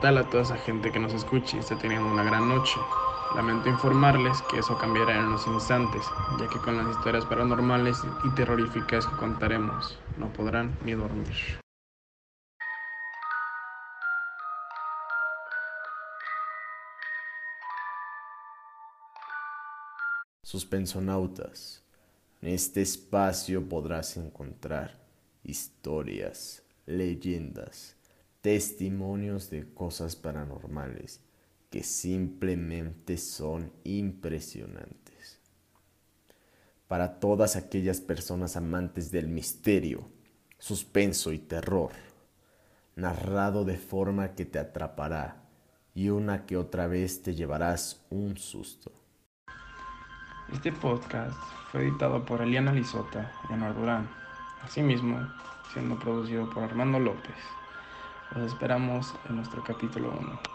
tal a toda esa gente que nos escuche y está teniendo una gran noche. Lamento informarles que eso cambiará en unos instantes, ya que con las historias paranormales y terroríficas que contaremos no podrán ni dormir. Suspensonautas, en este espacio podrás encontrar historias, leyendas, testimonios de cosas paranormales que simplemente son impresionantes. Para todas aquellas personas amantes del misterio, suspenso y terror, narrado de forma que te atrapará y una que otra vez te llevarás un susto. Este podcast fue editado por Eliana Lizota y Anuar Durán, asimismo siendo producido por Armando López. Los esperamos en nuestro capítulo 1.